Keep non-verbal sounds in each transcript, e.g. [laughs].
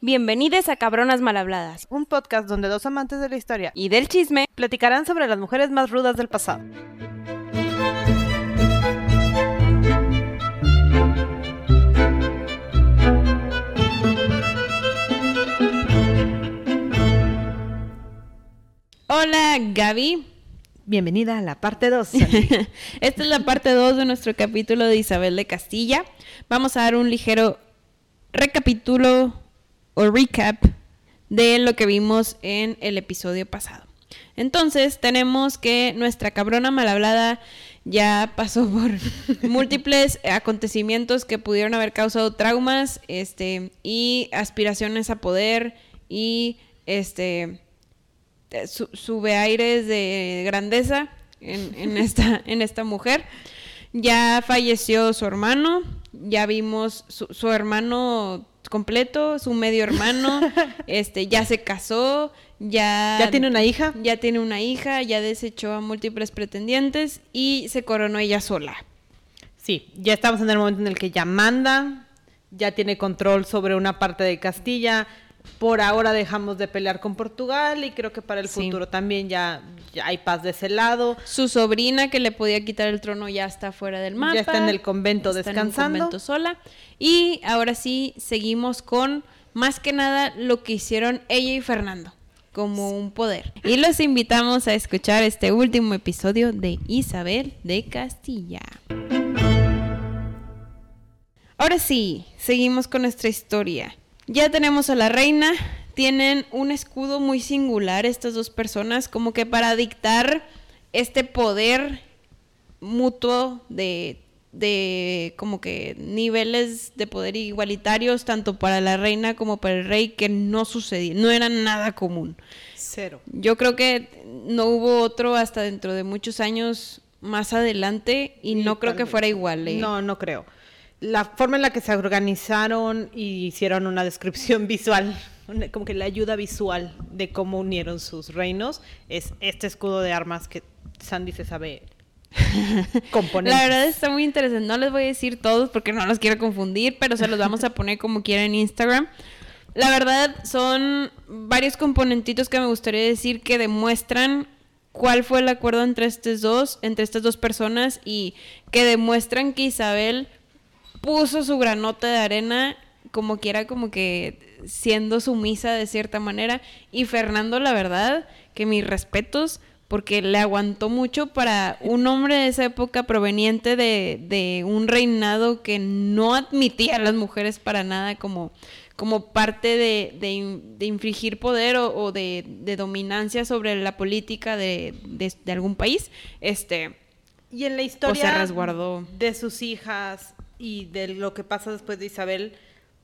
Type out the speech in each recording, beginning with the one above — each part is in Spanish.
Bienvenidos a Cabronas Malhabladas, un podcast donde dos amantes de la historia y del chisme platicarán sobre las mujeres más rudas del pasado. Hola Gaby. Bienvenida a la parte 2. [laughs] Esta es la parte 2 de nuestro capítulo de Isabel de Castilla. Vamos a dar un ligero recapítulo o recap de lo que vimos en el episodio pasado. Entonces tenemos que nuestra cabrona mal hablada ya pasó [laughs] por múltiples acontecimientos que pudieron haber causado traumas este, y aspiraciones a poder y este sube aires de grandeza en, esta, en esta mujer. Ya falleció su hermano, ya vimos su, hermano completo, su medio hermano, [laughs] este, ya se casó, ya... ¿Ya tiene una hija? Ya tiene una hija, ya desechó a múltiples pretendientes y se coronó ella sola. Sí, ya estamos en el momento en el que ya manda, ya tiene control sobre una parte de Castilla, por ahora dejamos de pelear con Portugal y creo que para el futuro también ya, hay paz de ese lado. Su sobrina que le podía quitar el trono ya está fuera del mapa. Ya está en el convento descansando. En el convento sola. Y ahora sí seguimos con más que nada lo que hicieron ella y Fernando como un poder. Y los invitamos a escuchar este último episodio de Isabel de Castilla. Ahora sí, seguimos con nuestra historia. Ya tenemos a la reina. Tienen un escudo muy singular estas dos personas, como que para dictar este poder mutuo de, de como que niveles de poder igualitarios tanto para la reina como para el rey que no sucedía, no era nada común. Cero. Yo creo que no hubo otro hasta dentro de muchos años más adelante y no creo que fuera igual. ¿eh? No, no creo la forma en la que se organizaron y hicieron una descripción [laughs] visual, como que la ayuda visual de cómo unieron sus reinos, es este escudo de armas que Sandy se sabe [laughs] componer. La verdad está muy interesante. No les voy a decir todos porque no los quiero confundir, pero se los vamos a poner como quiera en Instagram. La verdad son varios componentitos que me gustaría decir que demuestran cuál fue el acuerdo entre estos dos, entre estas dos personas y que demuestran que Isabel puso su granota de arena como quiera, como que siendo sumisa de cierta manera. Y Fernando, la verdad, que mis respetos, porque le aguantó mucho para un hombre de esa época proveniente de, un reinado que no admitía a las mujeres para nada como, como parte de, infringir poder o, de, dominancia sobre la política de, algún país. Este, y en la pues, historia de sus hijas y de lo que pasa después de Isabel,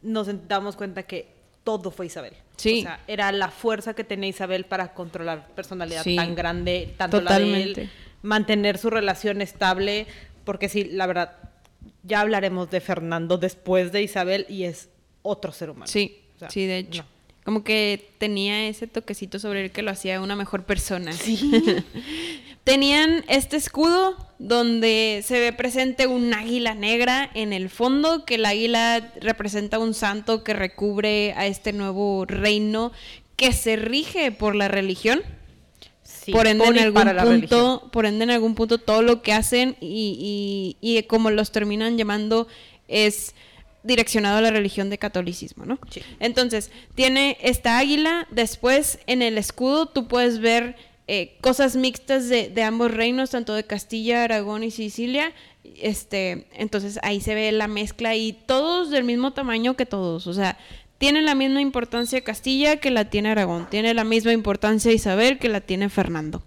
nos damos cuenta que todo fue Isabel. Sí. O sea, era la fuerza que tenía Isabel para controlar personalidad tan grande, tanto la de él, mantener su relación estable, porque sí, la verdad, ya hablaremos de Fernando después de Isabel y es otro ser humano. Sí, sí, de hecho. Como que tenía ese toquecito sobre él que lo hacía una mejor persona. Sí. [laughs] Tenían este escudo donde se ve presente un águila negra en el fondo, que el águila representa un santo que recubre a este nuevo reino que se rige por la religión. por ende, en algún punto, por ende, en algún punto, todo lo que hacen y, y, y como los terminan llamando es direccionado a la religión de catolicismo, ¿no? Entonces, tiene esta águila, después en el escudo tú puedes ver eh, cosas mixtas de, de, ambos reinos, tanto de Castilla, Aragón y Sicilia. Este, entonces ahí se ve la mezcla y todos del mismo tamaño que todos. O sea, tiene la misma importancia Castilla que la tiene Aragón, tiene la misma importancia Isabel que la tiene Fernando.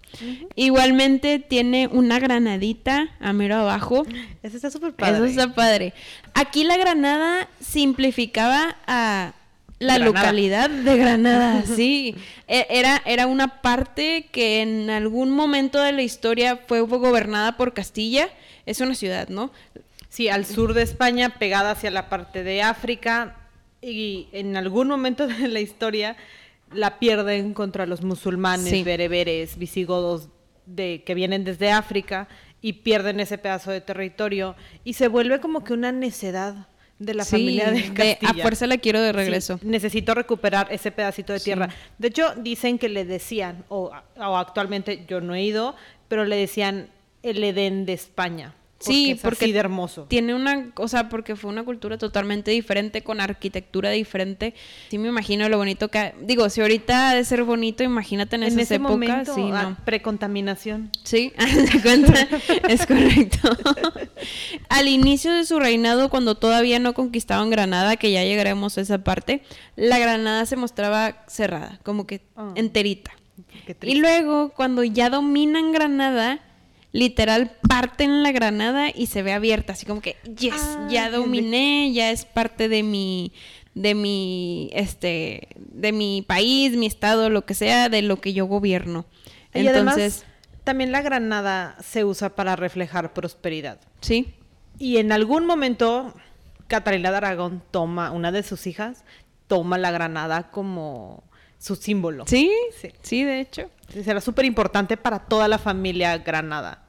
Igualmente tiene una granadita a mero abajo. Eso está súper padre. Eso está padre. Aquí la granada simplificaba a la localidad de Granada, [laughs] sí. E, era, era una parte que en algún momento de la historia fue gobernada por Castilla. Es una ciudad, ¿no? Sí, al sur de España, pegada hacia la parte de África. Y en algún momento [laughs] de la historia la pierden contra los musulmanes, bereberes, visigodos de, que vienen desde África y pierden ese pedazo de territorio. Y se vuelve como que una necedad de la Sí, familia de de, Castilla. a fuerza la quiero de Sí, regreso. necesito recuperar ese pedacito de Sí. tierra. De hecho, dicen que le decían, o, o actualmente yo no he ido, pero le decían el Edén de España. Sí, es porque así de hermoso. Tiene una, o sea, porque fue una cultura totalmente diferente, con arquitectura diferente. Sí me imagino lo bonito que... Digo, si ahorita ha de ser bonito, imagínate en, En esas ese épocas. momento, sí, ah, no. precontaminación. Sí, [laughs] de cuenta, es correcto. [laughs] Al inicio de su reinado, cuando todavía no conquistaban Granada, que ya llegaremos a esa parte, la Granada se mostraba cerrada, como que Ah. enterita. Y luego, cuando ya dominan Granada, literal parten la Granada y se ve abierta, así como que, yes, Ah, ya dominé, ya es parte de mi, de mi, este, de mi país, mi estado, lo que sea, de lo que yo gobierno. Y además, Entonces, también la granada se usa para reflejar prosperidad. sí, Y en algún momento, Catalina de Aragón toma, una de sus hijas, toma la granada como su símbolo. sí, Sí. sí, de hecho. Será súper importante para toda la familia Granada.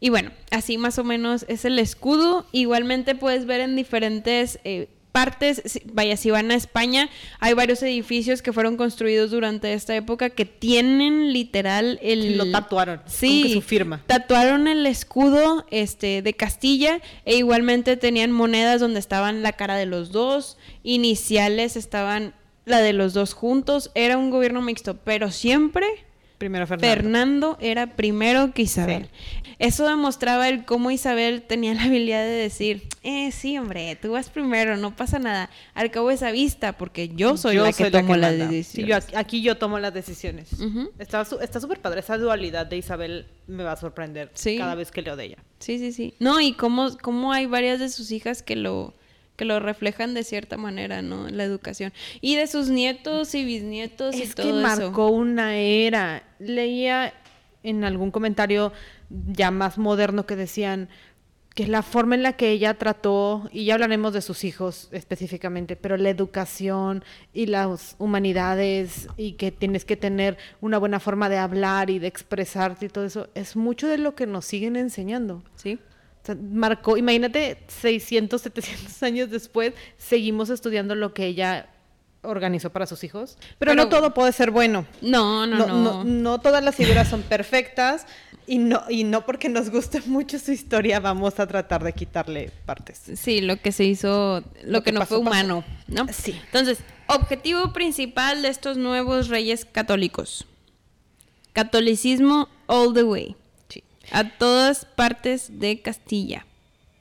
Y bueno, así más o menos es el escudo. Igualmente puedes ver en diferentes eh, partes, si- vaya, si van a España, hay varios edificios que fueron construidos durante esta época que tienen literal el... Lo tatuaron. Sí, su firma. tatuaron el escudo este, de Castilla e igualmente tenían monedas donde estaban la cara de los dos, iniciales estaban la de los dos juntos, era un gobierno mixto, pero siempre Primero Fernando. Fernando era primero que Isabel. Eso demostraba el cómo Isabel tenía la habilidad de decir, eh, sí, hombre, tú vas primero, no pasa nada. Al cabo esa vista, porque yo soy la que tomo las. Sí, decisiones. yo aquí, yo tomo las decisiones. Está súper padre. Esa dualidad de Isabel me va a sorprender Sí. cada vez que leo de ella. Sí, sí, sí. No, y cómo, cómo hay varias de sus hijas que lo, que lo reflejan de cierta manera, ¿no? La educación. Y de sus nietos y bisnietos y Es que todo eso. marcó una era. Leía en algún comentario ya más moderno que decían que la forma en la que ella trató, y ya hablaremos de sus hijos específicamente, pero la educación y las humanidades y que tienes que tener una buena forma de hablar y de expresarte y todo eso, es mucho de lo que nos siguen enseñando. Sí. Sea, marcó, imagínate, 600, 700 años después, seguimos estudiando lo que ella organizó para sus hijos. Pero, Pero- no todo puede ser bueno. No, no, No, no. no, no todas las figuras son perfectas y no, y no porque nos guste mucho su historia vamos a tratar de quitarle partes. Sí, lo que se hizo, lo, Lo que, que no pasó, fue pasó. humano, ¿no? Sí. Entonces, objetivo principal de estos nuevos reyes católicos. Catolicismo all the way. A todas partes de Castilla.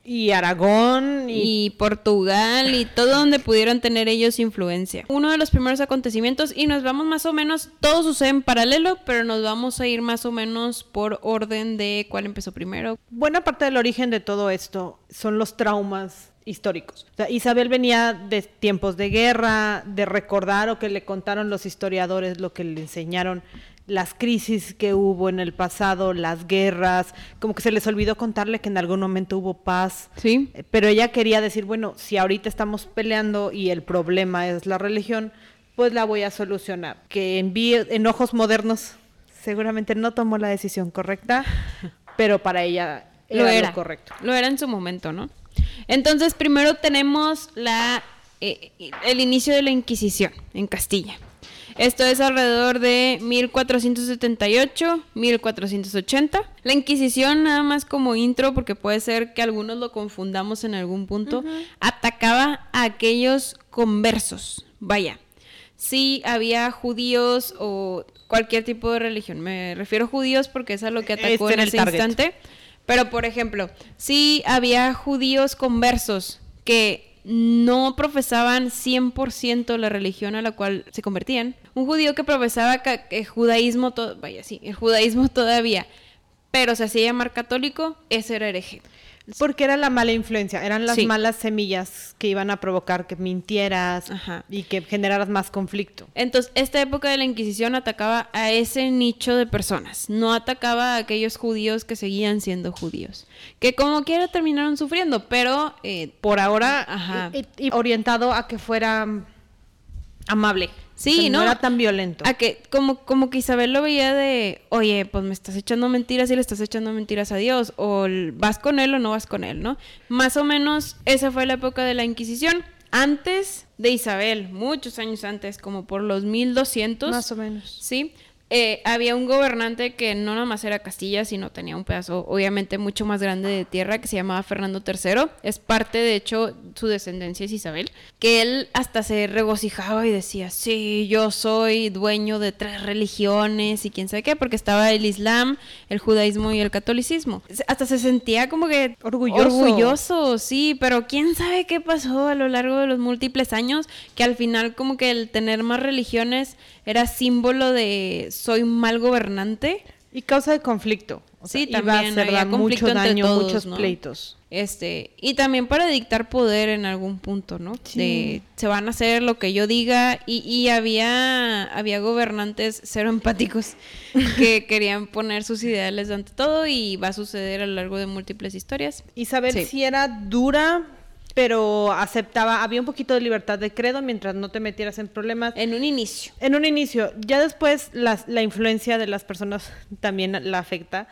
Y Aragón y, Y Portugal y todo donde pudieran tener ellos influencia. Uno de los primeros acontecimientos y nos vamos más o menos, todo sucede en paralelo, pero nos vamos a ir más o menos por orden de cuál empezó primero. buena parte del origen de todo esto son los traumas históricos. O sea, Isabel venía de tiempos de guerra, de recordar o que le contaron los historiadores lo que le enseñaron, las crisis que hubo en el pasado, las guerras, como que se les olvidó contarle que en algún momento hubo paz. ¿Sí? Eh, Pero ella quería decir, bueno, si ahorita estamos peleando y el problema es la religión, pues la voy a solucionar. Que envíe en ojos modernos seguramente no tomó la decisión correcta, [laughs] pero para ella era lo lo, era. correcto. Lo era en su momento, ¿no? Entonces, primero tenemos la, eh, el inicio de la Inquisición en Castilla. Esto es alrededor de 1478-1480. La Inquisición, nada más como intro, porque puede ser que algunos lo confundamos en algún punto, atacaba a aquellos conversos. Vaya, si había judíos o cualquier tipo de religión. Me refiero a judíos porque es a lo que atacó Este en ese target. instante. Pero, por ejemplo, si había judíos conversos que no profesaban 100% la religión a la cual se convertían. Un judío que profesaba el judaísmo, to- vaya, sí, el judaísmo todavía, pero se hacía llamar católico, ese era hereje. Porque era la mala influencia, eran las Sí. malas semillas que iban a provocar que mintieras Ajá. y que generaras más conflicto. Entonces, esta época de la Inquisición atacaba a ese nicho de personas, no atacaba a aquellos judíos que seguían siendo judíos, que como quiera terminaron sufriendo, pero eh, Por ahora, Ajá. y- y- y orientado a que fuera amable. Sí, O sea, ¿no? era tan violento. A que como, como que Isabel lo veía de, oye, pues me estás echando mentiras y le estás echando mentiras a Dios, o vas con él o no vas con él, ¿no? Más o menos esa fue la época de la Inquisición. Antes de Isabel, muchos años antes, como por los 1200. Más o menos. Sí. Eh, había un gobernante que no nada más era Castilla, sino tenía un pedazo obviamente mucho más grande de tierra que se llamaba Fernando III. Es parte, de hecho, su descendencia es Isabel. Que él hasta se regocijaba y decía, sí, yo soy dueño de tres religiones y quién sabe qué, porque estaba el Islam, el judaísmo y el catolicismo. Hasta se sentía como que Orgulloso. orgulloso, sí, pero quién sabe qué pasó a lo largo de los múltiples años, que al final como que el tener más religiones era símbolo de soy mal gobernante. Y causa de conflicto. O Sí, sea, también iba a había conflicto mucho entre daño, todos, muchos ¿no? pleitos. Este, y también para dictar poder en algún punto, ¿no? Sí. De se van a hacer lo que yo diga y, y había había gobernantes cero empáticos [laughs] que querían poner sus ideales ante todo y va a suceder a lo largo de múltiples historias. Isabel Sí. sí era dura, pero aceptaba, había un poquito de libertad de credo mientras no te metieras en problemas. En un inicio. En un inicio, ya después las- la influencia de las personas también la afecta.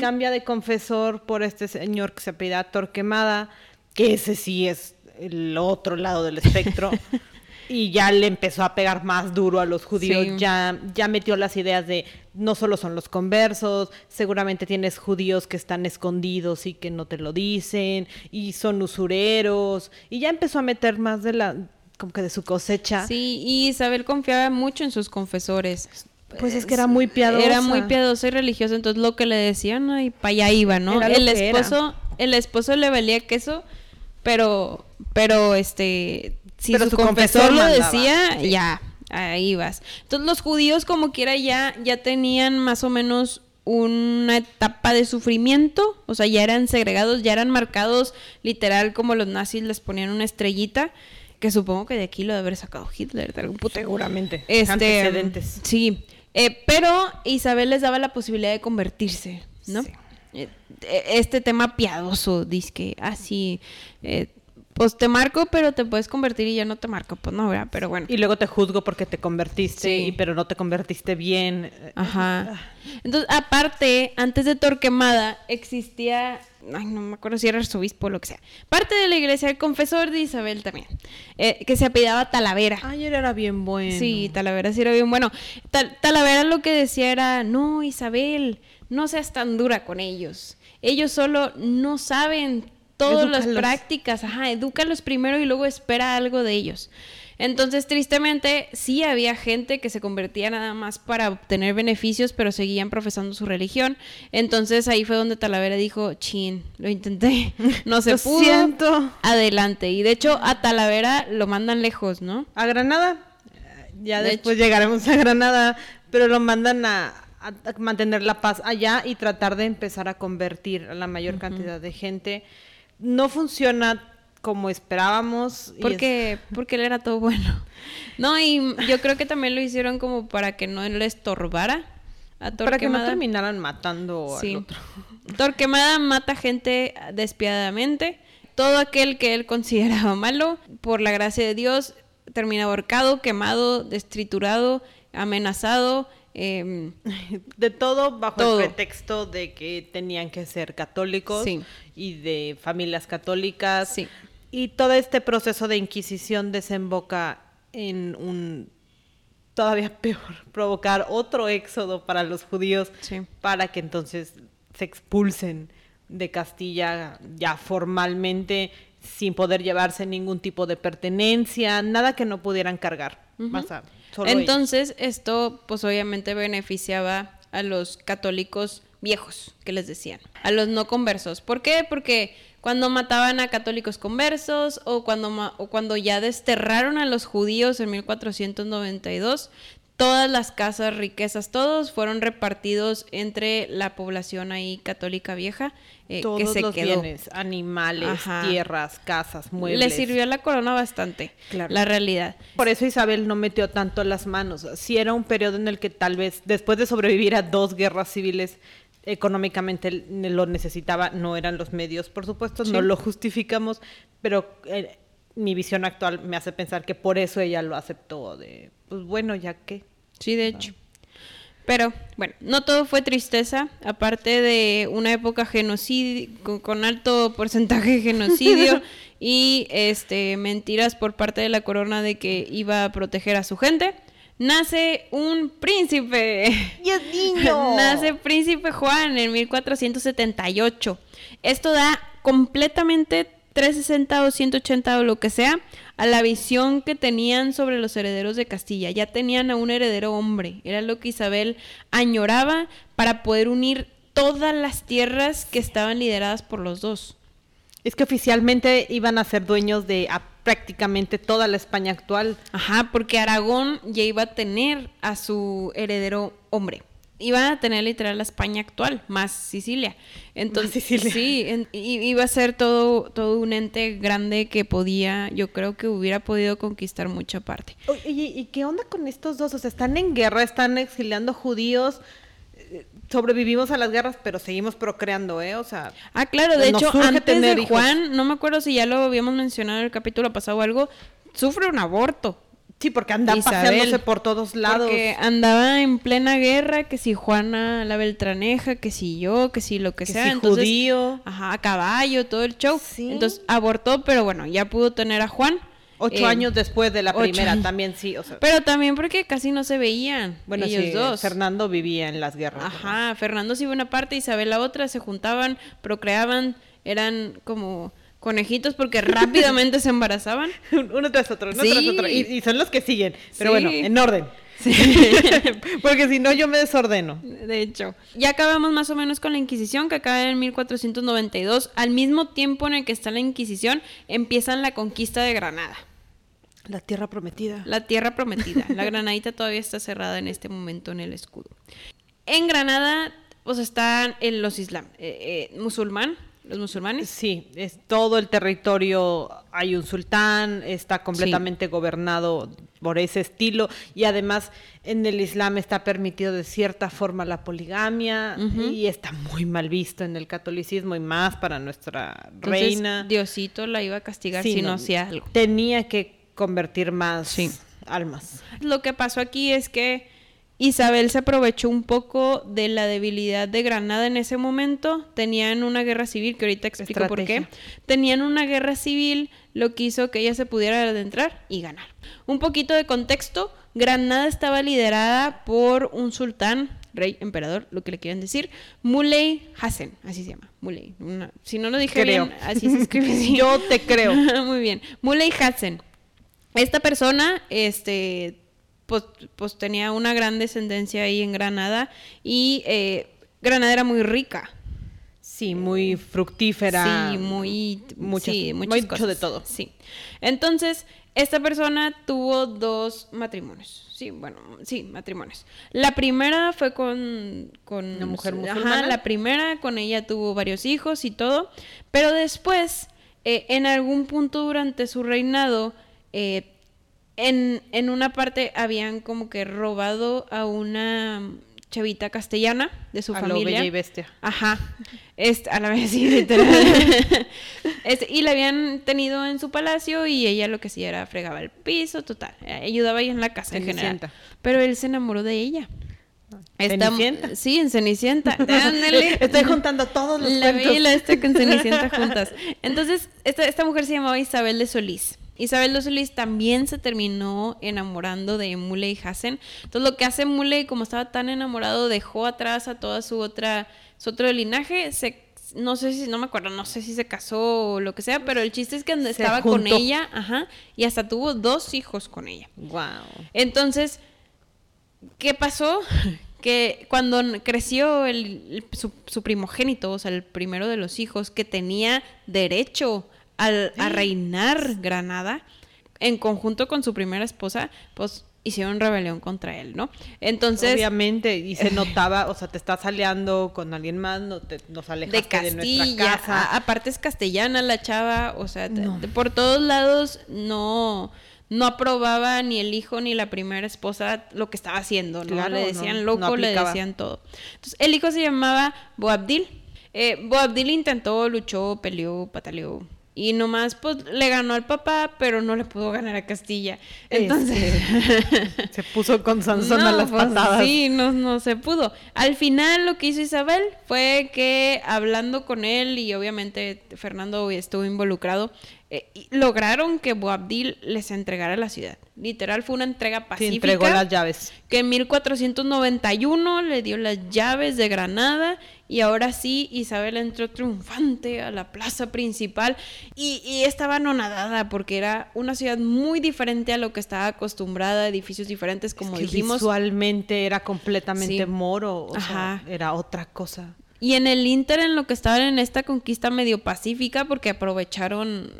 Cambia de confesor por este señor que se apellida Torquemada, que ese sí es el otro lado del espectro. [laughs] y ya le empezó a pegar más duro a los judíos, Sí. ya, ya metió las ideas de no solo son los conversos, seguramente tienes judíos que están escondidos y que no te lo dicen, y son usureros, y ya empezó a meter más de la, como que de su cosecha. Sí, y Isabel confiaba mucho en sus confesores. Pues es que era muy piadosa. Era muy piadosa y religiosa, entonces lo que le decían, ay, para allá iba, ¿no? El esposo, el esposo le valía queso, pero, pero este, si Pero su, confesor, confesor lo decía, sí. ya, ahí vas. Entonces los judíos como quiera ya, ya tenían más o menos una etapa de sufrimiento, o sea, ya eran segregados, ya eran marcados literal como los nazis les ponían una estrellita, que supongo que de aquí lo debe haber sacado Hitler, de algún puto Seguramente. este, Antecedentes. Sí, eh, pero Isabel les daba la posibilidad de convertirse, ¿no? Sí. Eh, eh, Este tema piadoso, dice que así, pues te marco, pero te puedes convertir y ya no te marco, pues no, ¿verdad? Pero bueno. Y luego te juzgo porque te convertiste, Sí. y, pero no te convertiste bien. Ajá. Entonces, aparte, antes de Torquemada existía, ay, no me acuerdo si era arzobispo o lo que sea, parte de la iglesia, el confesor de Isabel también, eh, que se apellidaba Talavera. Ayer era bien bueno. Sí, Talavera sí era bien bueno. Tal- Talavera lo que decía era, no, Isabel, no seas tan dura con ellos. Ellos solo no saben todas las prácticas. Ajá, edúcalos primero y luego espera algo de ellos. Entonces, tristemente, sí había gente que se convertía nada más para obtener beneficios, pero seguían profesando su religión. Entonces, ahí fue donde Talavera dijo, chin, lo intenté, [laughs] no se Lo pudo. siento. Adelante. Y de hecho, a Talavera lo mandan lejos, ¿no? A Granada. Ya De después llegaremos a Granada, pero lo mandan a, a- a mantener la paz allá y tratar de empezar a convertir a la mayor cantidad de gente. No funciona como esperábamos. es- Porque, [laughs] porque él era todo bueno. No, y yo creo que también lo hicieron como para que no le estorbara a Torquemada. para que no terminaran matando Sí. al otro. [laughs] Torquemada mata gente despiadadamente. Todo aquel que él consideraba malo, por la gracia de Dios, termina ahorcado, quemado, destriturado, amenazado. Em, [laughs] De todo bajo Todo. el pretexto de que tenían que ser católicos Sí. y de familias católicas. Sí. Y todo este proceso de Inquisición desemboca en un todavía [laughs] peor, provocar otro éxodo para los judíos Sí. para que entonces se expulsen de Castilla ya formalmente sin poder llevarse ningún tipo de pertenencia, nada que no pudieran cargar. O Entonces, esto pues obviamente beneficiaba a los católicos viejos, que les decían, a los no conversos. ¿Por qué? Porque cuando mataban a católicos conversos o cuando, o cuando ya desterraron a los judíos en 1492, todas las casas, riquezas, todos fueron repartidos entre la población ahí católica vieja eh, todos que se los quedó. bienes, animales, Ajá. tierras, casas, muebles. Le sirvió a la corona bastante, Claro. la realidad. Por eso Isabel no metió tanto las manos. Sí era un periodo en el que tal vez, después de sobrevivir a dos guerras civiles, económicamente lo necesitaba. No eran los medios, por supuesto, Sí. no lo justificamos, pero eh, mi visión actual me hace pensar que por eso ella lo aceptó de, pues bueno, ya que. Sí, de hecho. Pero bueno, no todo fue tristeza, aparte de una época genocidio, con, con alto porcentaje de genocidio [laughs] y este mentiras por parte de la corona de que iba a proteger a su gente. Nace un príncipe. ¡Dios [laughs] niño! Nace príncipe Juan en 1478. Esto da completamente 360 o 180 o lo que sea a la visión que tenían sobre los herederos de Castilla. Ya tenían a un heredero hombre. Era lo que Isabel añoraba para poder unir todas las tierras que estaban lideradas por los dos. Es que oficialmente iban a ser dueños de a prácticamente toda la España actual. Ajá, porque Aragón ya iba a tener a su heredero hombre. Iban a tener literal la España actual, más Sicilia. Entonces, Más Sicilia. sí, en- iba a ser todo, todo un ente grande que podía, yo creo que hubiera podido conquistar mucha parte. Oye, ¿y qué onda con estos dos? O sea, están en guerra, están exiliando judíos, eh, sobrevivimos a las guerras, pero seguimos procreando, ¿eh? O sea, Ah, claro, de hecho, antes tener de hijos. Juan, no me acuerdo si ya lo habíamos mencionado en el capítulo pasado o algo, sufre un aborto. Sí, porque anda Isabel, paseándose por todos lados. Porque andaba en plena guerra, que si Juana la Beltraneja, que si yo, que si lo que, Que sea. si entonces, judío. Ajá, a caballo, todo el show. Sí. Entonces abortó, pero bueno, ya pudo tener a Juan. Ocho Eh, años después de la primera, años. también sí. O sea, Pero también porque casi no se veían bueno, ellos sí, dos. Fernando vivía en las guerras. Ajá, Fernando se iba una parte, Isabel la otra, se juntaban, procreaban, eran como conejitos porque rápidamente se embarazaban. [laughs] Uno tras otro, uno Sí. tras otro. Y, y son los que siguen. Pero Sí. bueno, en orden. [laughs] Porque si no, yo me desordeno. De hecho, ya acabamos más o menos con la Inquisición, que acaba en 1492. Al mismo tiempo en el que está la Inquisición, empiezan la conquista de Granada, La tierra prometida. la tierra prometida. La [laughs] granadita todavía está cerrada en este momento en el escudo. En Granada, pues están en los islam, eh, eh, musulmán, los musulmanes. Sí, es todo el territorio, hay un sultán, está completamente gobernado por ese estilo y además en el Islam está permitido de cierta forma la poligamia y está muy mal visto en el catolicismo y más para nuestra Entonces, reina. Diosito la iba a castigar Sí, si no no, hacía algo. Tenía que convertir más Sí. almas. Lo que pasó aquí es que Isabel se aprovechó un poco de la debilidad de Granada en ese momento. Tenían una guerra civil, que ahorita explico por qué. Tenían una guerra civil, lo que hizo que ella se pudiera adentrar y ganar. Un poquito de contexto, Granada estaba liderada por un sultán, rey, emperador, lo que le quieran decir, Muley Hassan, así se llama, Muley. Una- si no lo dije Creo. bien, así se escribe. [laughs] Yo te creo. [laughs] Muy bien. Muley Hassan. Esta persona, este, pues, pues tenía una gran descendencia ahí en Granada y eh, Granada era muy rica. Sí, muy fructífera. Sí, muy, muchas- sí, muchas mucho cosas. de todo. Sí. Entonces, esta persona tuvo dos matrimonios. Sí, bueno, sí, matrimonios. La primera fue con... con ¿Una mujer Ajá, musulmana? la primera, con ella tuvo varios hijos y todo. Pero después, eh, en algún punto durante su reinado, eh, en, en una parte habían como que robado a una chavita castellana de su A lo familia. bella y bestia. Ajá. A la vez [laughs] sí, literal. [laughs] Y la habían tenido en su palacio y ella lo que hacía era fregaba el piso, total. eh, Ayudaba ahí en la casa en general. Pero él se enamoró de ella. Esta- ¿Cenicienta? Sí, en Cenicienta. [laughs] Estoy juntando todos los La cuentos. y la esta con Cenicienta juntas. Entonces, esta, esta mujer se llamaba Isabel de Solís. Isabel Solís también se terminó enamorando de Muley Hassen. Entonces, lo que hace Muley, como estaba tan enamorado, dejó atrás a toda su otra, su otro linaje. Se, no sé si, no me acuerdo, no sé si se casó o lo que sea, pero el chiste es que estaba con ella, ajá, y hasta tuvo dos hijos con ella. Wow. Entonces, ¿qué pasó? Que cuando creció el, el- su, su primogénito, o sea, el primero de los hijos, que tenía derecho al- a reinar Granada, en conjunto con su primera esposa, pues hicieron rebelión contra él, ¿no? Entonces, Obviamente, y se [laughs] notaba, o sea, te estás aliando con alguien más, no te, nos de alejaste de, nuestra Castilla, casa. a- aparte es castellana la chava, o sea, No. por todos lados no no aprobaba ni el hijo ni la primera esposa lo que estaba haciendo, ¿no? Claro, le decían no loco, le decían todo. Entonces, el hijo se llamaba Boabdil. Eh, Boabdil intentó, luchó, peleó, pataleó, Y nomás pues le ganó al papá, pero no le pudo ganar a Castilla. Entonces Este, [laughs] se puso con Sansón a No, las pues, patadas. Sí, no, no se pudo. Al final lo que hizo Isabel fue que hablando con él y obviamente Fernando estuvo involucrado, eh, y lograron que Boabdil les entregara la ciudad. Literal fue una entrega pacífica. entregó las llaves. que en 1491 le dio las llaves de Granada y ahora sí Isabel entró triunfante a la plaza principal y, y estaba anonadada porque era una ciudad muy diferente a lo que estaba acostumbrada, edificios diferentes como Es que dijimos. visualmente era completamente Sí. moro, o sea, era otra cosa. Y en el Inter en lo que estaban en esta conquista medio pacífica porque aprovecharon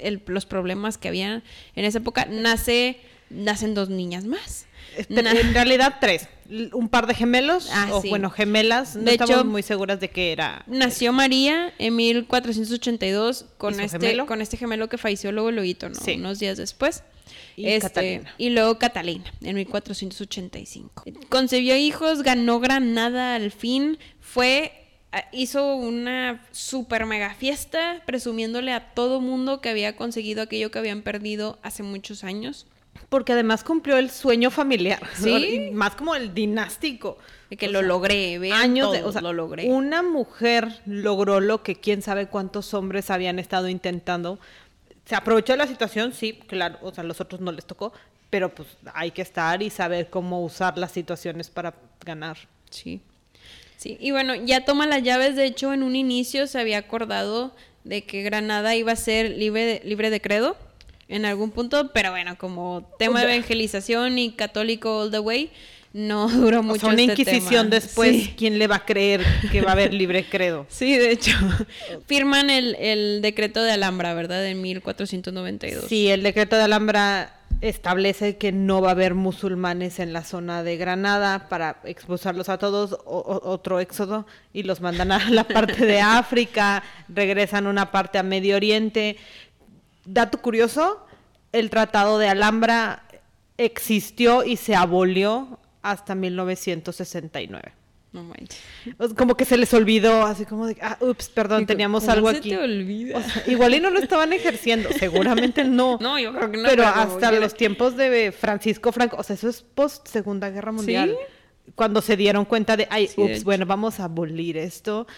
el- los problemas que había en esa época, nace, nacen dos niñas más. En realidad tres, un par de gemelos, Ah, o sí. bueno, gemelas, no De estamos hecho- muy seguras de que era. Nació María en 1482 con ¿Y su este gemelo? con este gemelo que falleció luego luego, ¿no? Sí. Unos días después. Y Este, Catalina. Y luego Catalina, en 1485. Concebió hijos, ganó Granada al fin, fue ah, hizo una super mega fiesta presumiéndole a todo mundo que había conseguido aquello que habían perdido hace muchos años. Porque además cumplió el sueño familiar, [laughs] Sí. más como el dinástico. De que O lo sea, logré, vean años de, o sea, lo logré. Una mujer logró lo que quién sabe cuántos hombres habían estado intentando. Se aprovechó de la situación, sí, claro, o sea, a los otros no les tocó, pero pues hay que estar y saber cómo usar las situaciones para ganar. Sí. Sí, y bueno, ya toma las llaves. De hecho, en un inicio se había acordado de que Granada iba a ser libre de, libre de credo en algún punto, pero bueno, como tema de evangelización y católico all the way, no [laughs] duró O mucho. sea, una este inquisición tema. después, Sí. ¿quién le va a creer que va a haber libre credo? [laughs] Sí, de hecho, firman el, el decreto de Alhambra, ¿verdad? En 1492. Sí, el decreto de Alhambra establece que no va a haber musulmanes en la zona de Granada para expulsarlos a todos, o- o- otro éxodo, y los mandan a la parte de [laughs] África, regresan una parte a Medio Oriente. Dato curioso, el Tratado de Alhambra existió y se abolió hasta 1969. No Como que se les olvidó, así como de, ah, ups, perdón, teníamos ¿cómo algo se aquí. te olvida? O sea, igual y no lo estaban ejerciendo, seguramente [laughs] no. No, yo creo que no, Pero hasta los tiempos de Francisco Franco, o sea, eso es post Segunda Guerra Mundial. Cuando se dieron cuenta de, ay, Sí, ups, bueno, vamos a abolir esto.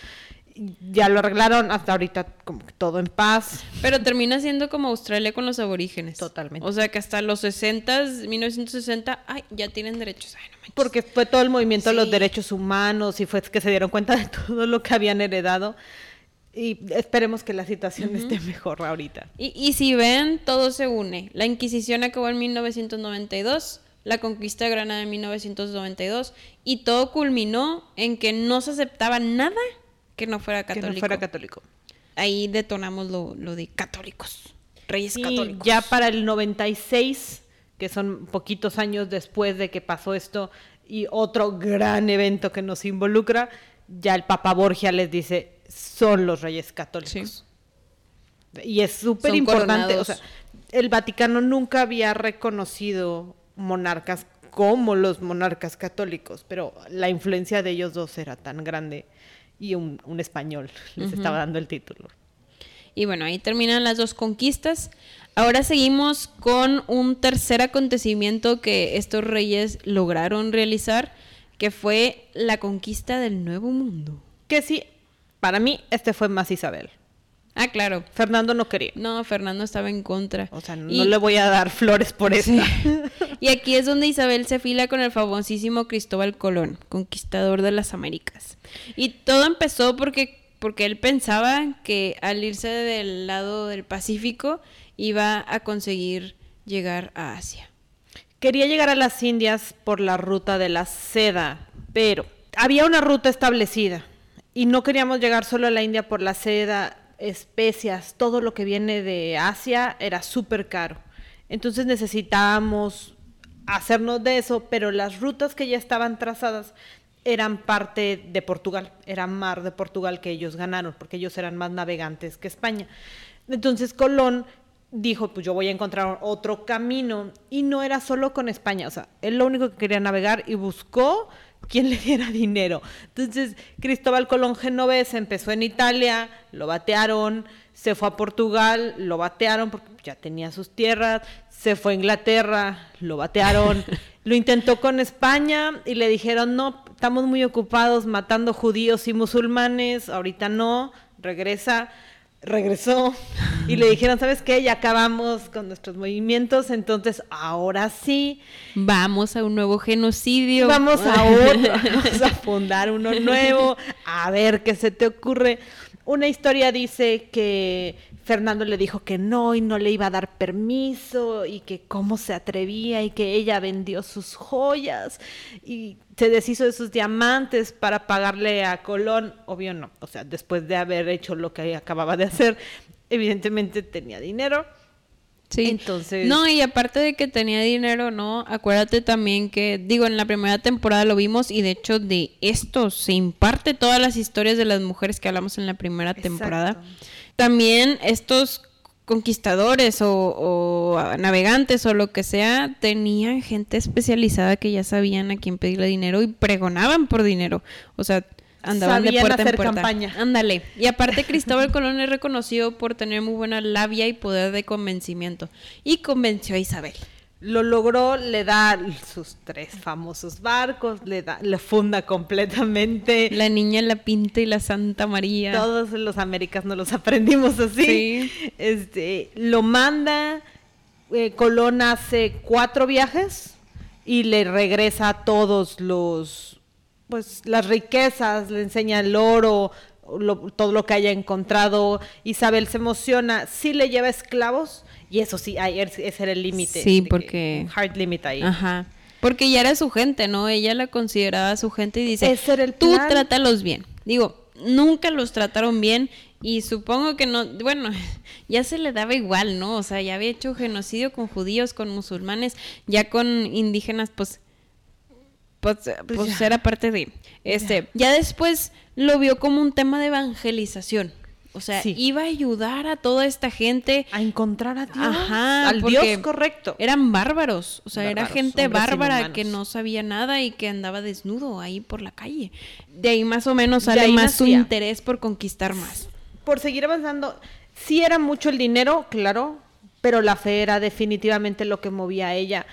Ya lo arreglaron hasta ahorita como que todo en paz. Pero termina siendo como Australia con los aborígenes. Totalmente. O sea que hasta los 60, 1960, ay, ya tienen derechos. Ay, no manches. Porque fue todo el movimiento de los Sí. derechos humanos y fue que se dieron cuenta de [laughs] todo lo que habían heredado. Y esperemos que la situación esté mejor ahorita. Y, y si ven, todo se une. La Inquisición acabó en 1992, la conquista de Granada en 1992, y todo culminó en que no se aceptaba nada que no fuera Que católico. no fuera católico. Ahí detonamos lo, lo de católicos, reyes Y católicos. ya para el 96, que son poquitos años después de que pasó esto, y otro gran evento que nos involucra, ya el Papa Borgia les dice, son los reyes católicos. Y es súper importante. O sea, el Vaticano nunca había reconocido monarcas como los monarcas católicos, pero la influencia de ellos dos era tan grande y un, un español les estaba dando el título. Y bueno, ahí terminan las dos conquistas. Ahora seguimos con un tercer acontecimiento que estos reyes lograron realizar, que fue la conquista del Nuevo Mundo. Que sí, para mí este fue más Isabel. Ah, claro. Fernando no quería. No, Fernando estaba en contra. O sea, no Y- le voy a dar flores por eso. Sí. [laughs] Y aquí es donde Isabel se afila con el famosísimo Cristóbal Colón, conquistador de las Américas. Y todo empezó porque, porque él pensaba que al irse del lado del Pacífico iba a conseguir llegar a Asia. Quería llegar a las Indias por la ruta de la seda, pero había una ruta establecida y no queríamos llegar solo a la India por la seda, especias, todo lo que viene de Asia era súper caro. Entonces necesitábamos hacernos de eso, pero las rutas que ya estaban trazadas eran parte de Portugal, era mar de Portugal que ellos ganaron, porque ellos eran más navegantes que España. Entonces Colón dijo, pues yo voy a encontrar otro camino, y no era solo con España, o sea, él lo único que quería navegar y buscó quien le diera dinero. Entonces Cristóbal Colón Genovés empezó en Italia, lo batearon, se fue a Portugal, lo batearon porque ya tenía sus tierras, se fue a Inglaterra, lo batearon, [laughs] lo intentó con España y le dijeron, no, estamos muy ocupados matando judíos y musulmanes, ahorita no, regresa regresó y le dijeron, ¿sabes qué? Ya acabamos con nuestros movimientos, entonces ahora sí. Vamos a un nuevo genocidio. Vamos a [laughs] otro, vamos a fundar uno nuevo, a ver qué se te ocurre. Una historia dice que Fernando le dijo que no y no le iba a dar permiso y que cómo se atrevía y que ella vendió sus joyas y se deshizo de sus diamantes para pagarle a Colón. Obvio no, o sea, después de haber hecho lo que acababa de hacer, evidentemente tenía dinero. Sí. Entonces. No, y aparte de que tenía dinero, ¿no? Acuérdate también que, digo, en la primera temporada lo vimos y de hecho de esto se imparte todas las historias de las mujeres que hablamos en la primera temporada. También estos conquistadores o, navegantes o lo que sea tenían gente especializada que ya sabían a quién pedirle dinero y pregonaban por dinero. O sea, andaban de puerta en puerta. Campaña. Ándale. Y aparte Cristóbal Colón es reconocido por tener muy buena labia y poder de convencimiento. Y convenció a Isabel. Lo logró, le da sus tres famosos barcos, le da, le funda completamente. La niña, la pinta y la Santa María. Todos los Américas no los aprendimos así. Este, lo manda, eh, Colón hace cuatro viajes y le regresa todos los pues las riquezas, le enseña el oro, todo lo que haya encontrado. Isabel se emociona, sí le lleva esclavos y eso sí, ese era el límite. Sí, porque... Hard limit ahí. Ajá. Porque ya era su gente, ¿no? Ella la consideraba su gente y dice, ese era el tú trátalos bien. Digo, nunca los trataron bien y supongo que no, bueno, [laughs] ya se le daba igual, ¿no? O sea, ya había hecho genocidio con judíos, con musulmanes, ya con indígenas, pues pues, pues, pues era parte de este ya. después lo vio como un tema de evangelización o sea, iba a ayudar a toda esta gente a encontrar a Dios, Ajá, al Dios correcto. Eran bárbaros, o sea, era gente bárbara que no sabía nada y que andaba desnudo ahí por la calle. De ahí más o menos sale más su interés por conquistar más. Por seguir avanzando, sí era mucho el dinero, claro, pero la fe era definitivamente lo que movía a ella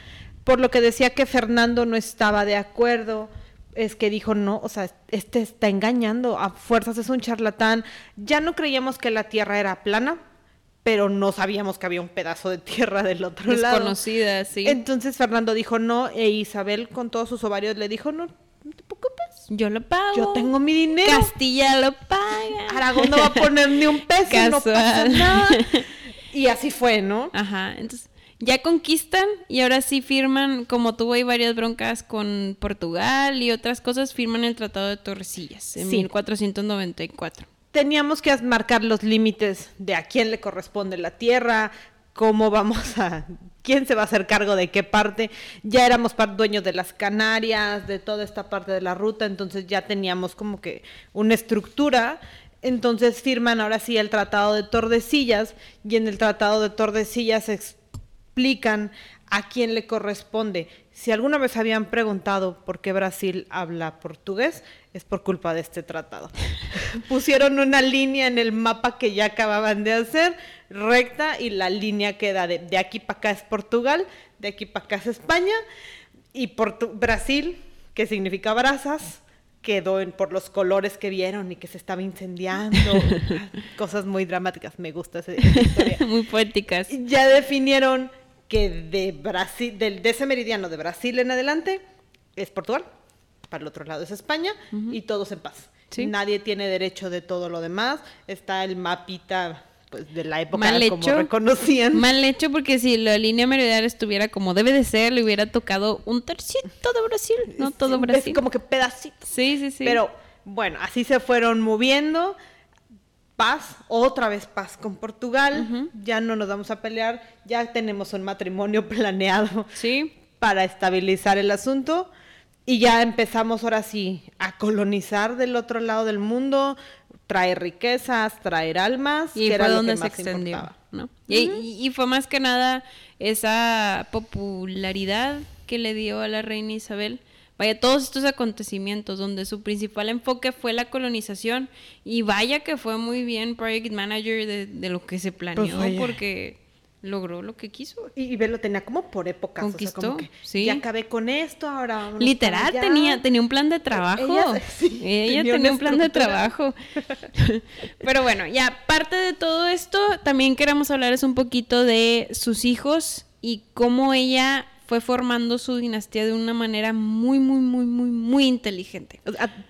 por lo que decía que Fernando no estaba de acuerdo, es que dijo, no, o sea, este está engañando, a fuerzas es un charlatán. Ya no creíamos que la Tierra era plana, pero no sabíamos que había un pedazo de tierra del otro lado. Desconocida, sí. Entonces Fernando dijo no, e Isabel con todos sus ovarios le dijo, no, no te preocupes. Yo lo pago. Yo tengo mi dinero. Castilla lo paga. Aragón no va a poner ni un peso, no pasa nada. [laughs] Y así fue, ¿no? Ajá, entonces ya conquistan y ahora sí firman, como tuvo ahí varias broncas con Portugal y otras cosas, firman el Tratado de Torrecillas en 1494. Teníamos que marcar los límites de a quién le corresponde la tierra, cómo vamos a, quién se va a hacer cargo de qué parte. Ya éramos dueños de las Canarias, de toda esta parte de la ruta, entonces ya teníamos como que una estructura. Entonces firman ahora sí el Tratado de Tordesillas y en el Tratado de Tordesillas explican a quién le corresponde. Si alguna vez habían preguntado por qué Brasil habla portugués, es por culpa de este tratado. [laughs] Pusieron una línea en el mapa que ya acababan de hacer, recta, y la línea queda de, de aquí para acá es Portugal, de aquí para acá es España, y Brasil, que significa brasas, quedó en, por los colores que vieron y que se estaba incendiando. [laughs] Cosas muy dramáticas, me gusta esa [laughs] historia. muy poéticas. Ya definieron que de Brasil, del, de ese meridiano de Brasil en adelante es Portugal, para el otro lado es España y todos en paz. Nadie tiene derecho de todo lo demás. Está el mapita pues, de la época mal como reconocían. Mal hecho porque si la línea meridional estuviera como debe de ser, le hubiera tocado un tercito de Brasil, no todo Brasil. como que pedacitos. Sí, sí, sí. Pero bueno, así se fueron moviendo paz, otra vez paz con Portugal, ya no nos vamos a pelear, ya tenemos un matrimonio [laughs] planeado ¿Sí? para estabilizar el asunto y ya empezamos ahora sí a colonizar del otro lado del mundo, traer riquezas, traer almas. Y fue donde se extendió, ¿no? y, fue más que nada esa popularidad que le dio a la reina Isabel vaya, todos estos acontecimientos donde su principal enfoque fue la colonización y vaya que fue muy bien project manager de, de lo que se planeó Pues vaya. porque logró lo que quiso. Y, y lo tenía como por épocas. Conquistó, o sea, como que sí. Ya acabé con esto, ahora. Literal, tenía, tenía un plan de trabajo. Ella- [laughs] sí, Ella tenía tenía, un plan de trabajo. [laughs] Pero bueno, ya aparte de todo esto, también queremos hablarles un poquito de sus hijos y cómo ella fue formando su dinastía de una manera muy, muy, muy, muy, muy inteligente.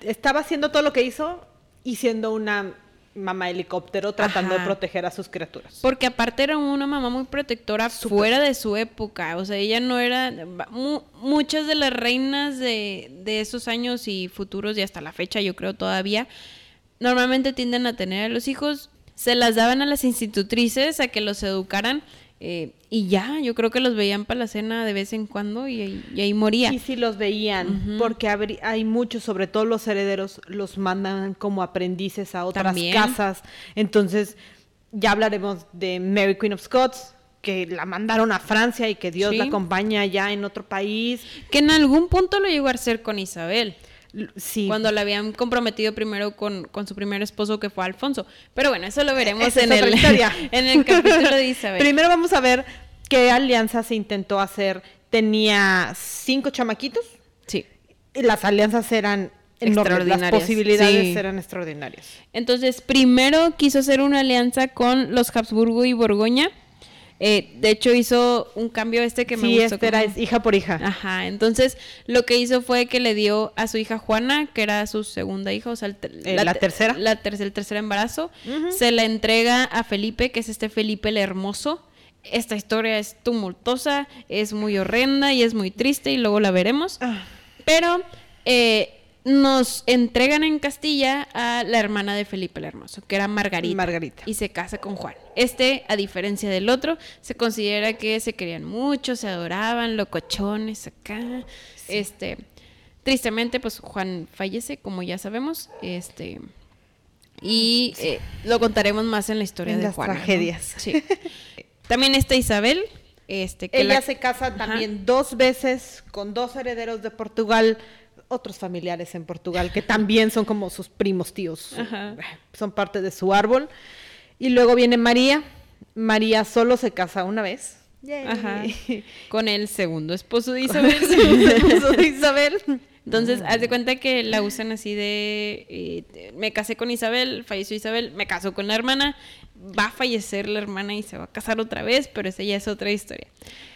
Estaba haciendo todo lo que hizo y siendo una mamá helicóptero tratando Ajá. de proteger a sus criaturas. Porque aparte era una mamá muy protectora fuera de su época. O sea, ella no era... mu- muchas de las reinas de, de esos años y futuros y hasta la fecha, yo creo todavía, normalmente tienden a tener a los hijos, se las daban a las institutrices a que los educaran eh, y ya, yo creo que los veían para la cena de vez en cuando y, ahí- y ahí moría. Y si los veían, porque hay muchos, sobre todo los herederos, los mandan como aprendices a otras También. casas. Entonces, ya hablaremos de Mary Queen of Scots, que la mandaron a Francia y que Dios Sí. la acompaña ya en otro país. Que en algún punto lo llegó a hacer con Isabel. Sí. Cuando la habían comprometido primero con, con su primer esposo que fue Alfonso. Pero bueno, eso lo veremos Esa en el, [laughs] en el capítulo de [laughs] Isabel. Primero vamos a ver qué alianza se intentó hacer. Tenía cinco chamaquitos Sí. y las alianzas eran enormes. Las posibilidades sí. eran extraordinarias. Entonces, primero quiso hacer una alianza con los Habsburgo y Borgoña. Eh, de hecho, hizo un cambio este que me sí, gustó. esta era como- es hija por hija. Ajá, entonces lo que hizo fue que le dio a su hija Juana, que era su segunda hija, o sea, el ter- Eh, ¿la te- tercera? La ter- el tercer embarazo. Se la entrega a Felipe, que es este Felipe el Hermoso. Esta historia es tumultuosa, es muy horrenda y es muy triste y luego la veremos. Ah. Pero eh, nos entregan en Castilla a la hermana de Felipe el Hermoso, que era Margarita. Margarita. Y se casa con Juan. Este, a diferencia del otro, se considera que se querían mucho, se adoraban, locochones acá. Este, tristemente, pues Juan fallece, como ya sabemos. Este. Y eh, lo contaremos más en la historia En de las Juana. ¿no? tragedias. Sí. [laughs] También está Isabel. Este, que Ella la- se casa Ajá. también dos veces con dos herederos de Portugal, otros familiares en Portugal que también son como sus primos tíos, Ajá. son parte de su árbol. Y luego viene María. María solo se casa una vez. Ajá. [laughs] Con el segundo esposo de Isabel. Esposo de Isabel. Entonces, haz de cuenta que la usan así de, eh, me casé con Isabel, falleció Isabel, me caso con la hermana, va a fallecer la hermana y se va a casar otra vez, pero esa ya es otra historia.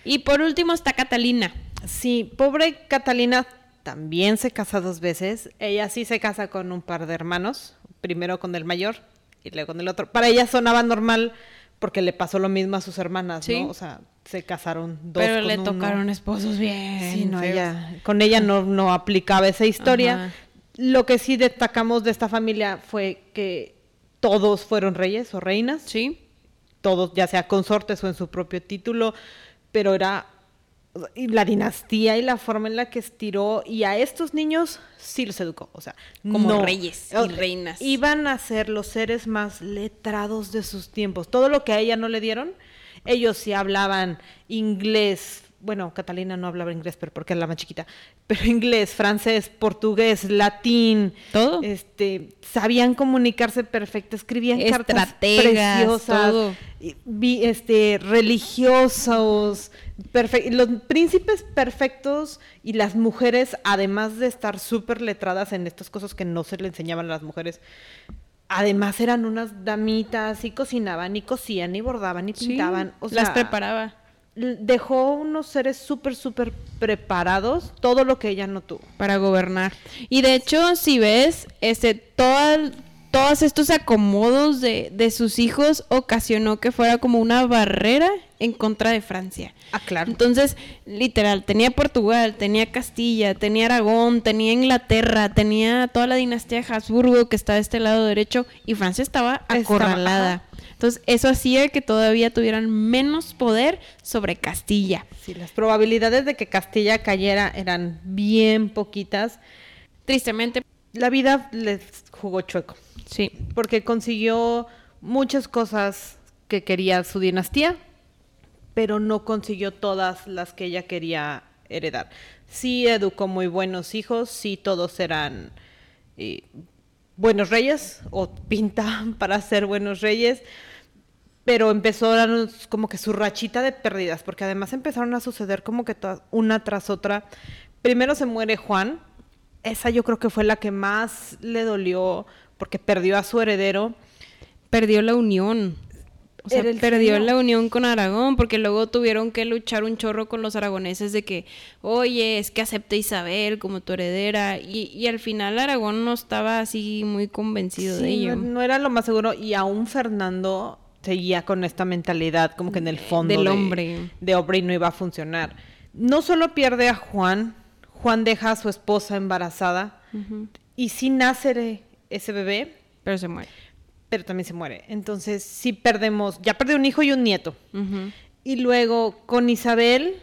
Y por último está Catalina. Sí, pobre Catalina también se casa dos veces. Ella sí se casa con un par de hermanos, primero con el mayor y luego con el otro. Para ella sonaba normal porque le pasó lo mismo a sus hermanas, Sí. ¿no? O sea, se casaron dos pero con le uno. tocaron esposos bien. Sí, no, ella, con ella no, no aplicaba esa historia. Ajá. Lo que sí destacamos de esta familia fue que todos fueron reyes o reinas Sí, todos, ya sea consortes o en su propio título, pero era y la dinastía y la forma en la que estiró y a estos niños sí los educó, o sea, Como no- reyes y reinas. Iban a ser los seres más letrados de sus tiempos. Todo lo que a ella no le dieron, ellos sí hablaban inglés, bueno, Catalina no hablaba inglés, pero porque era la más chiquita, pero [laughs] inglés, francés, portugués, latín, Todo. este, sabían comunicarse perfecto, escribían cartas Estrategas, preciosas, todo. vi- este, religiosos, los príncipes perfectos y las mujeres, además de estar súper letradas en estas cosas que no se le enseñaban a las mujeres, además eran unas damitas y cocinaban y cosían y bordaban y sí, pintaban. o las sea, preparaba. l- Dejó unos seres súper, súper preparados, todo lo que ella no tuvo. para gobernar. Y de hecho, si ves, este, toda- todos estos acomodos de, de sus hijos ocasionó que fuera como una barrera en contra de Francia. Ah, claro. Entonces, literal, tenía Portugal, tenía Castilla, tenía Aragón, tenía Inglaterra, tenía toda la dinastía de Habsburgo que está de este lado derecho y Francia estaba Estaba, acorralada. ajá. Entonces, eso hacía que todavía tuvieran menos poder sobre Castilla. Sí, las probabilidades de que Castilla cayera eran bien poquitas. Tristemente, La vida les jugó chueco. sí. porque consiguió muchas cosas que quería su dinastía, pero no consiguió todas las que ella quería heredar. Sí educó muy buenos hijos, sí todos eran eh, buenos reyes o pintaban [laughs] para ser buenos reyes, pero empezó como que su rachita de pérdidas, porque además empezaron a suceder como que una tras otra. Primero se muere Juan, esa yo creo que fue la que más le dolió porque perdió a su heredero. Perdió la unión. O sea, perdió la unión con Aragón, porque luego tuvieron que luchar un chorro con los aragoneses de que, oye, es que acepta Isabel como tu heredera. Y, al final Aragón no estaba así muy convencido de ello. No, era lo más seguro. Y aún Fernando seguía con esta mentalidad, como que en el fondo del hombre. De hombre y no iba a funcionar. No solo pierde a Juan, Juan deja a su esposa embarazada y sí nace ese bebé. Pero se muere. Pero también se muere. Entonces sí perdemos, ya perdió un hijo y un nieto. Y luego con Isabel,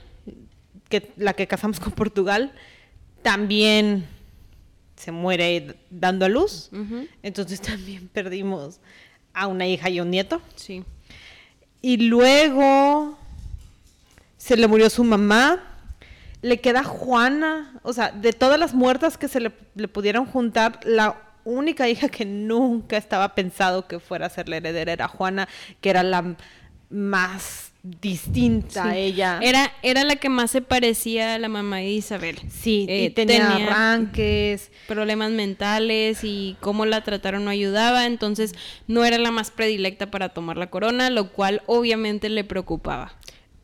que la que casamos con Portugal, también se muere dando a luz. Entonces [laughs] también perdimos a una hija y un nieto. Sí. Y luego se le murió su mamá. Le queda Juana. O sea, de todas las muertas que se le, le pudieron juntar, la única hija que nunca estaba pensado que fuera a ser la heredera era Juana, que era la más distinta a ella. Era, era la que más se parecía a la mamá de Isabel. Sí, y eh, tenía, arranques. Problemas mentales y cómo la trataron no ayudaba, entonces no era la más predilecta para tomar la corona, lo cual obviamente le preocupaba.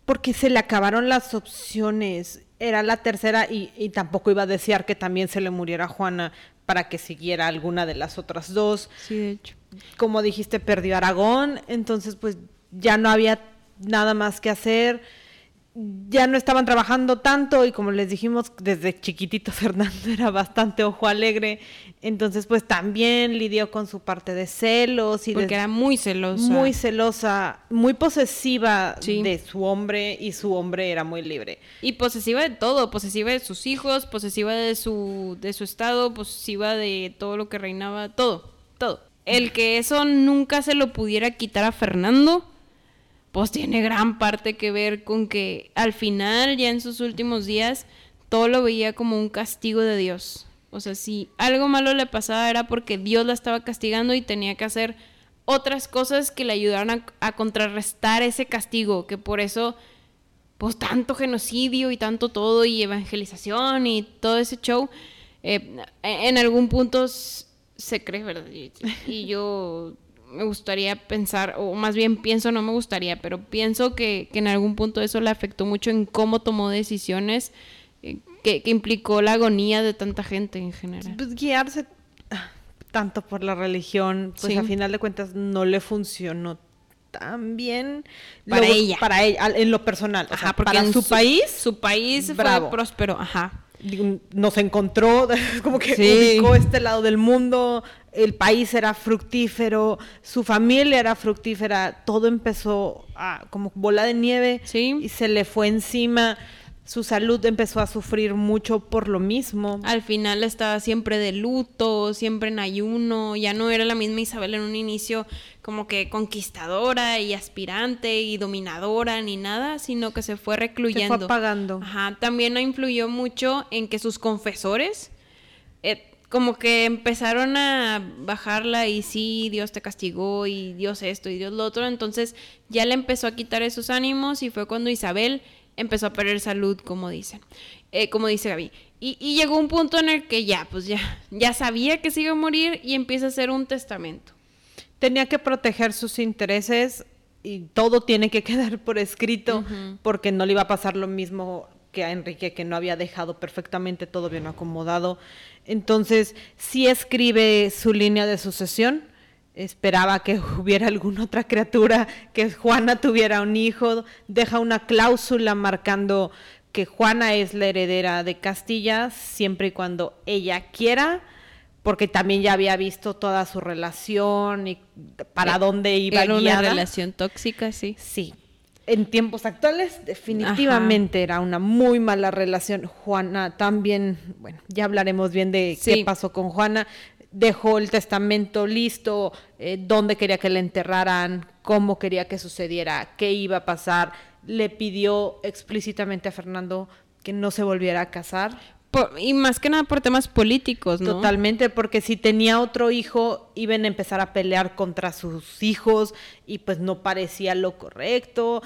Porque se le acabaron las opciones. Era la tercera y, y tampoco iba a desear que también se le muriera Juana para que siguiera alguna de las otras dos. Sí, de hecho. Como dijiste, perdió Aragón, entonces pues ya no había nada más que hacer. Ya no estaban trabajando tanto y como les dijimos, desde chiquitito [laughs] Fernando era bastante ojo alegre. Entonces, pues también lidió con su parte de celos. y Porque era muy celosa. Muy celosa, muy posesiva de su hombre y su hombre era muy libre. Y posesiva de todo, posesiva de sus hijos, posesiva de su, de su estado, posesiva de todo lo que reinaba, todo, todo. El que eso nunca se lo pudiera quitar a Fernando pues tiene gran parte que ver con que al final, ya en sus últimos días, todo lo veía como un castigo de Dios. O sea, si algo malo le pasaba era porque Dios la estaba castigando y tenía que hacer otras cosas que le ayudaran a, contrarrestar ese castigo, que por eso, pues tanto genocidio y tanto todo y evangelización y todo ese show, eh, en algún punto se cree, ¿verdad? y yo me gustaría pensar, o más bien pienso, no me gustaría, pero pienso que, en algún punto eso le afectó mucho en cómo tomó decisiones eh, que, implicó la agonía de tanta gente en general. Pues guiarse tanto por la religión, pues a final de cuentas no le funcionó tan bien para ella. Para ella, en lo personal. O sea, para su, país. Su país fue próspero, ajá nos encontró, [laughs] como que ubicó este lado del mundo, el país era fructífero, su familia era fructífera, todo empezó a, como bola de nieve y se le fue encima su salud empezó a sufrir mucho por lo mismo. Al final estaba siempre de luto, siempre en ayuno, ya no era la misma Isabel en un inicio como que conquistadora y aspirante y dominadora ni nada, sino que se fue recluyendo. Se fue apagando. Ajá, también influyó mucho en que sus confesores eh, como que empezaron a bajarla y sí, Dios te castigó y Dios esto y Dios lo otro, entonces ya le empezó a quitar esos ánimos y fue cuando Isabel empezó a perder salud, como dicen, eh, como dice Gaby. Y, llegó un punto en el que ya, pues ya, ya sabía que se iba a morir y empieza a hacer un testamento. Tenía que proteger sus intereses y todo tiene que [laughs] quedar por escrito porque no le iba a pasar lo mismo que a Enrique, que no había dejado perfectamente todo bien acomodado. Entonces, sí escribe su línea de sucesión, esperaba que [laughs] hubiera alguna otra criatura, que Juana tuviera un hijo, deja una cláusula marcando que Juana es la heredera de Castilla siempre y cuando ella quiera, porque también ya había visto toda su relación y para dónde iba Era una relación tóxica, sí. Sí. En tiempos actuales definitivamente era una muy mala relación. Juana también, bueno, ya hablaremos bien de qué pasó con Juana, dejó el testamento listo, eh, dónde quería que le enterraran, cómo quería que sucediera, qué iba a pasar. Le pidió explícitamente a Fernando que no se volviera a casar. y más que nada por temas políticos, ¿no? Totalmente, porque si tenía otro hijo, iban a empezar a pelear contra sus hijos y pues no parecía lo correcto.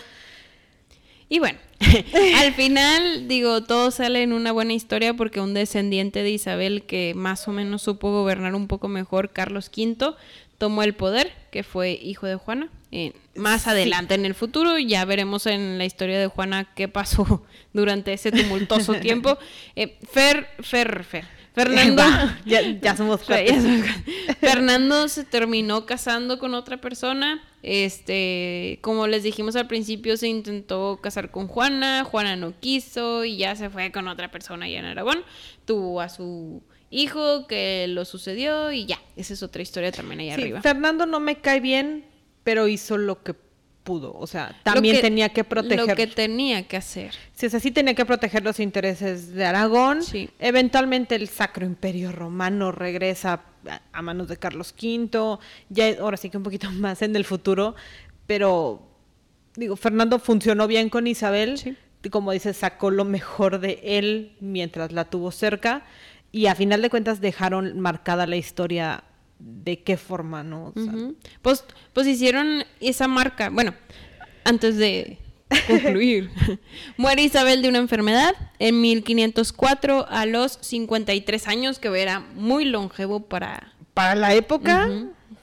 Y bueno, [laughs] al final, digo, todo sale en una buena historia porque un descendiente de Isabel que más o menos supo gobernar un poco mejor, Carlos V, tomó el poder, que fue hijo de Juana. Eh, más adelante en el futuro ya veremos en la historia de Juana qué pasó [laughs] durante ese tumultuoso tiempo. [laughs] Eh, Fer, Fer, Fer. Fernando, [laughs] ya, somos [laughs] [laughs] Fernando se terminó casando con otra persona. Este, como les dijimos al principio, se intentó casar con Juana, Juana no quiso y ya se fue con otra persona allá en Aragón. Tuvo a su hijo que lo sucedió y ya, esa es otra historia también ahí arriba. Fernando no me cae bien, pero hizo lo que pudo, o sea, también tenía que proteger. Lo que tenía que hacer. Sí, o sea, sí tenía que proteger los intereses de Aragón. Sí. Eventualmente el Sacro Imperio Romano regresa a manos de Carlos V, ya ahora sí que un poquito [laughs] más en el futuro, pero digo, Fernando funcionó bien con Isabel, sí. como dices, sacó lo mejor de él mientras la tuvo cerca y a final de cuentas dejaron marcada la historia de qué forma, ¿no? pues, pues hicieron esa marca. Bueno, antes de [laughs] concluir, [laughs] muere Isabel de una enfermedad en 1504 a los 53 años, que era muy longevo para... Para la época,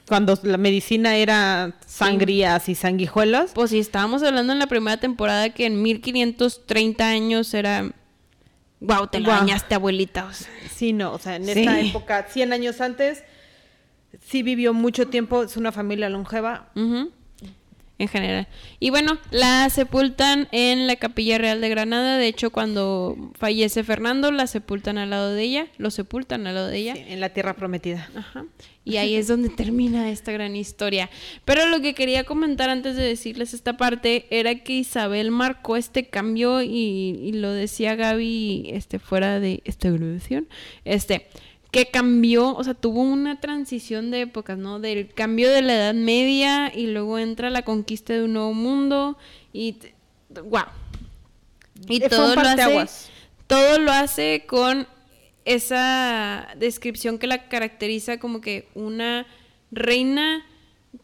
cuando la medicina era sangrías y sanguijuelas. Pues si estábamos hablando en la primera temporada que en 1530 años era Wow, te lo dañaste, abuelita. Sí, no, o sea, en esta época, 100 años antes, sí vivió mucho tiempo, es una familia longeva. En general. Y bueno, la sepultan en la Capilla Real de Granada. De hecho, cuando fallece Fernando, la sepultan al lado de ella. Lo sepultan al lado de ella. en la tierra prometida. Ajá. Y ahí es donde termina esta gran historia. Pero lo que quería comentar antes de decirles esta parte era que Isabel marcó este cambio y, lo decía Gaby este, fuera de esta grabación. Este, que cambió, o sea, tuvo una transición de épocas, ¿no? Del cambio de la Edad Media y luego entra la conquista de un nuevo mundo y wow. Y todo lo hace todo lo hace con esa descripción que la caracteriza como que una reina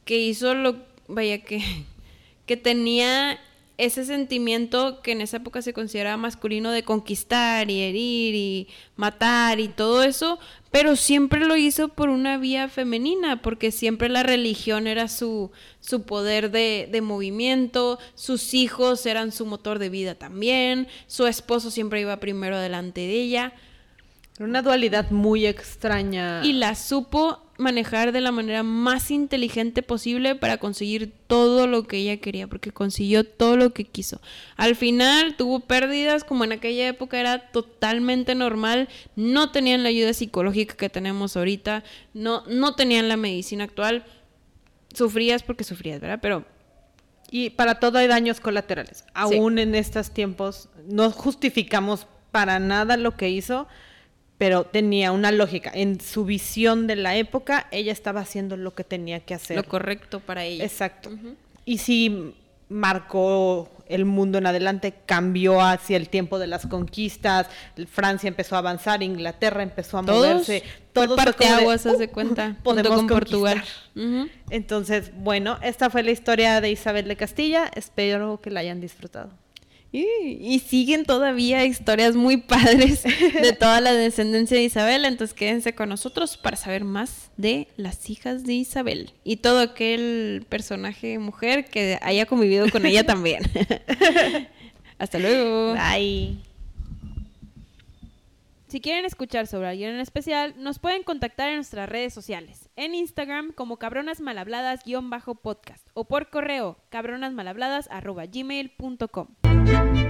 que hizo lo, vaya que, [laughs] que tenía ese sentimiento que en esa época se consideraba masculino de conquistar y herir y matar y todo eso, pero siempre lo hizo por una vía femenina, porque siempre la religión era su, su poder de, de movimiento, sus hijos eran su motor de vida también, su esposo siempre iba primero adelante de ella. Una dualidad muy extraña. Y la supo manejar de la manera más inteligente posible para conseguir todo lo que ella quería, porque consiguió todo lo que quiso. Al final tuvo pérdidas, como en aquella época era totalmente normal, no tenían la ayuda psicológica que tenemos ahorita, no, no tenían la medicina actual. Sufrías porque sufrías, ¿verdad? Pero y para todo hay daños colaterales. Aún en estos tiempos no justificamos para nada lo que hizo, pero tenía una lógica. En su visión de la época, ella estaba haciendo lo que tenía que hacer. Lo correcto para ella. Exacto. Y sí marcó el mundo en adelante, cambió hacia el tiempo de las conquistas, Francia empezó a avanzar, Inglaterra empezó a moverse. Todo parte aguas, se uh, cuenta, podemos con Portugal. Entonces, bueno, esta fue la historia de Isabel de Castilla. Espero que la hayan disfrutado. Y, siguen todavía historias muy padres de [laughs] toda la descendencia de Isabel, entonces quédense con nosotros para saber más de las hijas de Isabel y todo aquel personaje mujer que haya convivido con ella [laughs] también. [laughs] Hasta luego. Bye. Si quieren escuchar sobre alguien en especial, nos pueden contactar en nuestras redes sociales. En Instagram como cabronasmalhabladas-podcast o por correo cabronasmalhabladas.gmail.com. thank you.